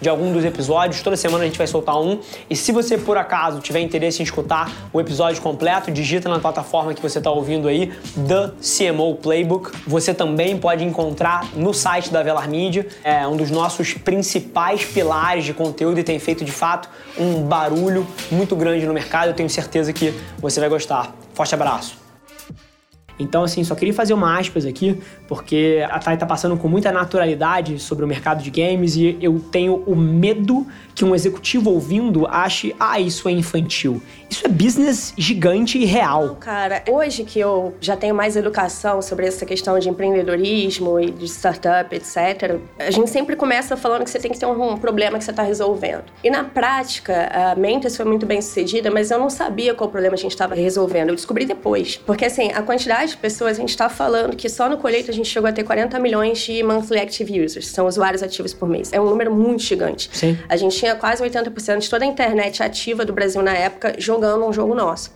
de algum dos episódios. Toda semana a gente vai soltar um. E se você por acaso tiver interesse em escutar o episódio completo, digita na plataforma que você está ouvindo aí, The CMO Playbook. Você também pode encontrar no site da Velar Media, é um dos nossos principais pilares de conteúdo e tem feito de fato um barulho muito grande no mercado. Eu tenho certeza que você vai gostar. Forte abraço! Então, assim, só queria fazer uma aspas aqui, porque a Thay tá passando com muita naturalidade sobre o mercado de games e eu tenho o medo que um executivo ouvindo ache, ah, isso é infantil. Isso é business gigante e real. Cara, hoje que eu já tenho mais educação sobre essa questão de empreendedorismo e de startup, etc., a gente sempre começa falando que você tem que ter um problema que você está resolvendo. E na prática, a Mentos foi muito bem sucedida, mas eu não sabia qual problema a gente estava resolvendo. Eu descobri depois. Porque, assim, a quantidade de pessoas, a gente está falando que só no colheita a gente chegou a ter 40 milhões de monthly active users, são usuários ativos por mês. É um número muito gigante. Sim. A gente tinha quase 80% de toda a internet ativa do Brasil na época jogando um jogo nosso.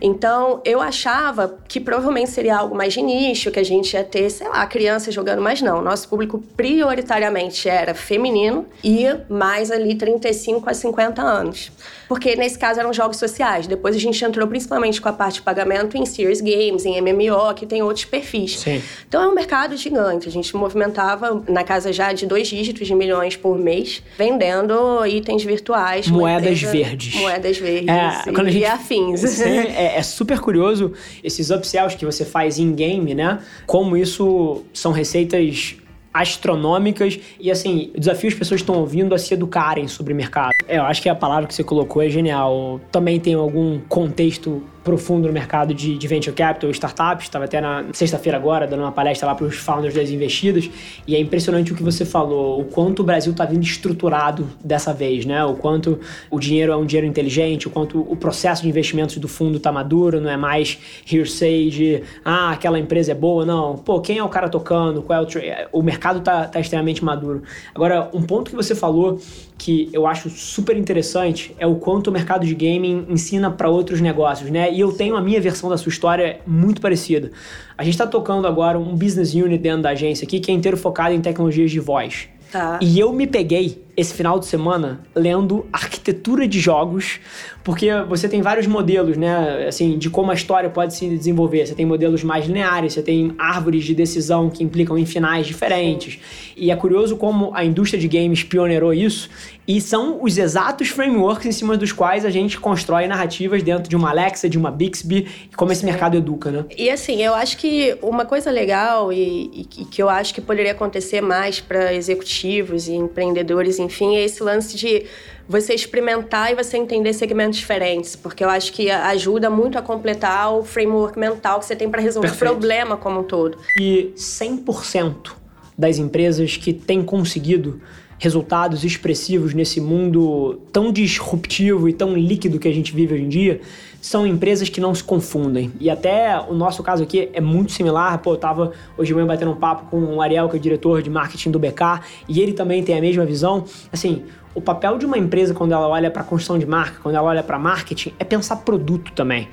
Então, eu achava que provavelmente seria algo mais de nicho, que a gente ia ter, sei lá, crianças jogando, mas não. Nosso público prioritariamente era feminino e mais ali 35 a 50 anos. Porque nesse caso eram jogos sociais. Depois a gente entrou principalmente com a parte de pagamento em Serious Games, em MMO, que tem outros perfis. Sim. Então é um mercado gigante. A gente movimentava na casa já de dois dígitos de milhões por mês, vendendo itens virtuais. Moedas verdes. Moedas verdes. É, quando a gente, e afins. Sim, é, é, super curioso esses upsells que você faz em game, né? Como isso são receitas astronômicas e assim, desafio as pessoas estão ouvindo a se educarem sobre mercado. É, eu acho que a palavra que você colocou é genial. Também tem algum contexto profundo no mercado de, de venture capital, startups. Estava até na sexta-feira agora dando uma palestra lá para os founders das investidas e é impressionante o que você falou, o quanto o Brasil está vindo estruturado dessa vez, né? O quanto o dinheiro é um dinheiro inteligente, o quanto o processo de investimentos do fundo está maduro, não é mais hearsay de ah, aquela empresa é boa, não. Pô, quem é o cara tocando? Qual é o, o mercado está tá extremamente maduro. Agora, um ponto que você falou que eu acho super interessante é o quanto o mercado de gaming ensina para outros negócios, né? E eu tenho a minha versão da sua história muito parecida. A gente está tocando agora um business unit dentro da agência aqui que é inteiro focado em tecnologias de voz. Tá. E eu me peguei esse final de semana lendo arquitetura de jogos, porque você tem vários modelos, né, assim, de como a história pode se desenvolver. Você tem modelos mais lineares, você tem árvores de decisão que implicam em finais diferentes. E é curioso como a indústria de games pioneirou isso, e são os exatos frameworks em cima dos quais a gente constrói narrativas dentro de uma Alexa, de uma Bixby, e como esse mercado educa, né? E assim, eu acho que uma coisa legal e, e que eu acho que poderia acontecer mais para executivos e empreendedores enfim, é esse lance de você experimentar e você entender segmentos diferentes, porque eu acho que ajuda muito a completar o framework mental que você tem para resolver Perfeito. o problema como um todo. E 100% das empresas que têm conseguido resultados expressivos nesse mundo tão disruptivo e tão líquido que a gente vive hoje em dia, são empresas que não se confundem. E até o nosso caso aqui é muito similar. Pô, eu tava hoje de manhã batendo um papo com o Ariel, que é o diretor de marketing do BK, e ele também tem a mesma visão. Assim, o papel de uma empresa quando ela olha para construção de marca, quando ela olha para marketing, é pensar produto também.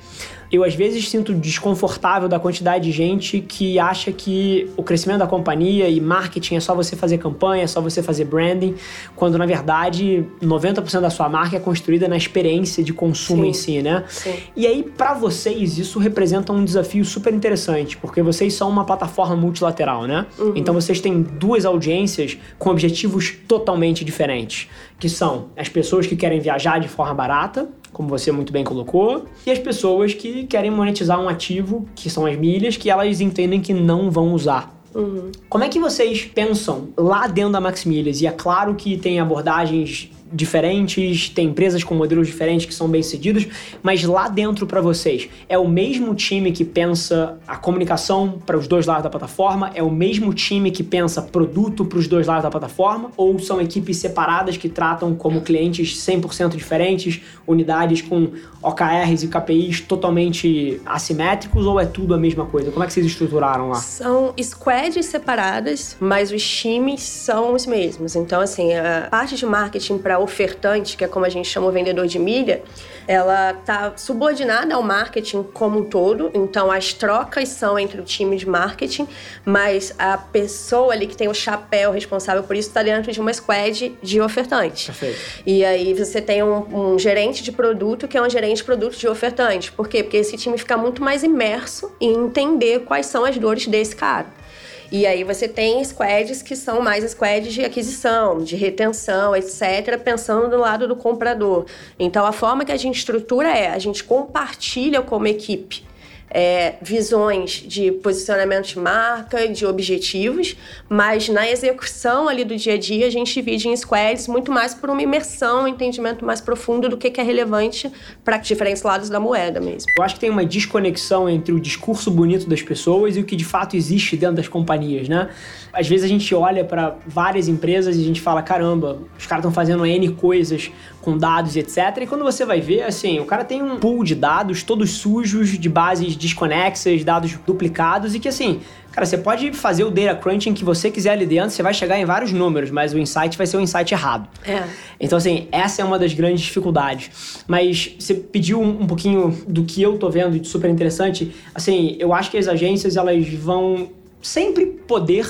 Eu às vezes sinto desconfortável da quantidade de gente que acha que o crescimento da companhia e marketing é só você fazer campanha, é só você fazer branding, quando na verdade 90% da sua marca é construída na experiência de consumo Sim. em si, né? Sim. E aí para vocês isso representa um desafio super interessante, porque vocês são uma plataforma multilateral, né? Uhum. Então vocês têm duas audiências com objetivos totalmente diferentes que são as pessoas que querem viajar de forma barata, como você muito bem colocou, e as pessoas que querem monetizar um ativo, que são as milhas, que elas entendem que não vão usar. Uhum. Como é que vocês pensam lá dentro da Maximilhas? E é claro que tem abordagens diferentes, tem empresas com modelos diferentes que são bem cedidos, mas lá dentro para vocês, é o mesmo time que pensa a comunicação para os dois lados da plataforma? É o mesmo time que pensa produto para os dois lados da plataforma? Ou são equipes separadas que tratam como clientes 100% diferentes, unidades com OKRs e KPIs totalmente assimétricos? Ou é tudo a mesma coisa? Como é que vocês estruturaram lá? São squads separadas, mas os times são os mesmos. Então, assim, a parte de marketing para ofertante, que é como a gente chama o vendedor de milha, ela está subordinada ao marketing como um todo. Então, as trocas são entre o time de marketing, mas a pessoa ali que tem o chapéu responsável por isso está dentro de uma squad de ofertante. Perfeito. E aí você tem um, um gerente de produto que é um gerente de produto de ofertante. Por quê? Porque esse time fica muito mais imerso em entender quais são as dores desse cara. E aí você tem squads que são mais squads de aquisição, de retenção, etc., pensando do lado do comprador. Então a forma que a gente estrutura é a gente compartilha como equipe é, visões de posicionamento de marca, de objetivos, mas na execução ali do dia a dia a gente divide em squads muito mais por uma imersão, um entendimento mais profundo do que é relevante para diferentes lados da moeda mesmo. Eu acho que tem uma desconexão entre o discurso bonito das pessoas e o que de fato existe dentro das companhias, né? Às vezes a gente olha para várias empresas e a gente fala, caramba, os caras estão fazendo N coisas com dados etc. E quando você vai ver, assim, o cara tem um pool de dados todos sujos, de bases desconexas, dados duplicados e que, assim, cara, você pode fazer o data crunching que você quiser ali dentro, você vai chegar em vários números, mas o insight vai ser o um insight errado. É. Então, assim, essa é uma das grandes dificuldades. Mas você pediu um, um pouquinho do que eu tô vendo de super interessante. Assim, eu acho que as agências, elas vão sempre poder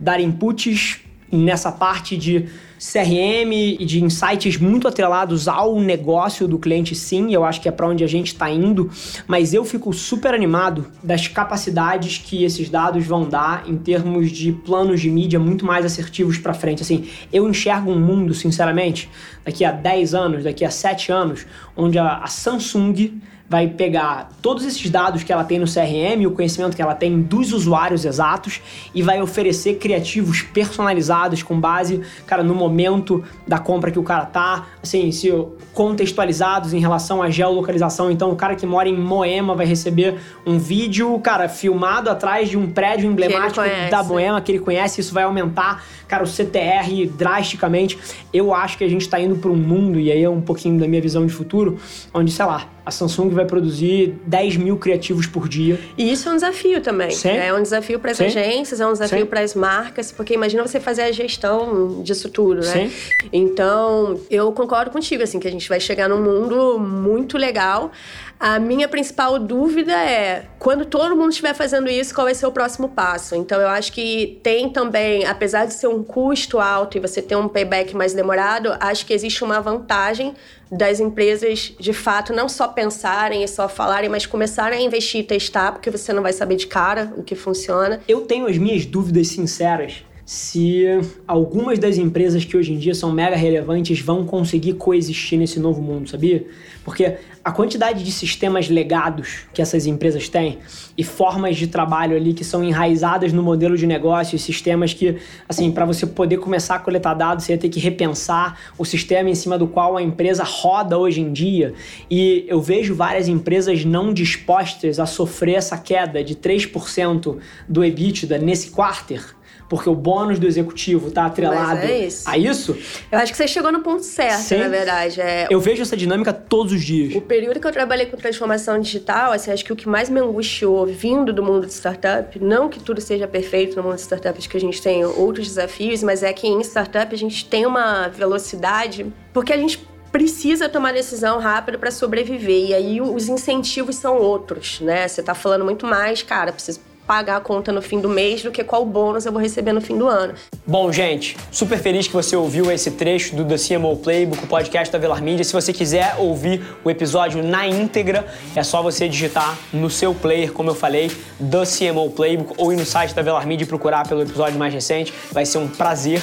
dar inputs nessa parte de CRM e de insights muito atrelados ao negócio do cliente, sim, eu acho que é para onde a gente está indo, mas eu fico super animado das capacidades que esses dados vão dar em termos de planos de mídia muito mais assertivos para frente. Assim, eu enxergo um mundo, sinceramente, daqui a 10 anos, daqui a 7 anos, onde a, a Samsung vai pegar todos esses dados que ela tem no CRM, o conhecimento que ela tem dos usuários exatos e vai oferecer criativos personalizados com base, cara, no momento da compra que o cara tá, assim, se contextualizados em relação à geolocalização. Então, o cara que mora em Moema vai receber um vídeo, cara, filmado atrás de um prédio emblemático da Moema que ele conhece, isso vai aumentar, cara, o CTR drasticamente. Eu acho que a gente tá indo para um mundo, e aí é um pouquinho da minha visão de futuro, onde, sei lá, a Samsung vai produzir 10 mil criativos por dia. E isso é um desafio também. Sim. É um desafio para as agências, é um desafio para as marcas, porque imagina você fazer a gestão disso tudo, né? Sim. Então, eu concordo contigo, assim, que a gente vai chegar num mundo muito legal. A minha principal dúvida é quando todo mundo estiver fazendo isso, qual vai ser o próximo passo? Então, eu acho que tem também, apesar de ser um custo alto e você ter um payback mais demorado, acho que existe uma vantagem das empresas de fato não só pensarem e só falarem, mas começarem a investir e testar, porque você não vai saber de cara o que funciona. Eu tenho as minhas dúvidas sinceras se algumas das empresas que hoje em dia são mega relevantes vão conseguir coexistir nesse novo mundo, sabia? Porque a quantidade de sistemas legados que essas empresas têm e formas de trabalho ali que são enraizadas no modelo de negócio, sistemas que, assim, para você poder começar a coletar dados, você ia ter que repensar o sistema em cima do qual a empresa roda hoje em dia. E eu vejo várias empresas não dispostas a sofrer essa queda de 3% do EBITDA nesse quarter porque o bônus do executivo está atrelado é isso. a isso. Eu acho que você chegou no ponto certo, Sim. na verdade. É... Eu vejo essa dinâmica todos os dias. O período que eu trabalhei com transformação digital, assim, acho que o que mais me angustiou vindo do mundo de startup, não que tudo seja perfeito no mundo de startups, que a gente tem outros desafios, mas é que em startup a gente tem uma velocidade, porque a gente precisa tomar decisão rápida para sobreviver. E aí os incentivos são outros, né? Você está falando muito mais, cara, precisa pagar a conta no fim do mês do que qual bônus eu vou receber no fim do ano. Bom, gente, super feliz que você ouviu esse trecho do The CMO Playbook, o podcast da Velar Media. Se você quiser ouvir o episódio na íntegra, é só você digitar no seu player, como eu falei, The CMO Playbook, ou ir no site da Velar Media e procurar pelo episódio mais recente. Vai ser um prazer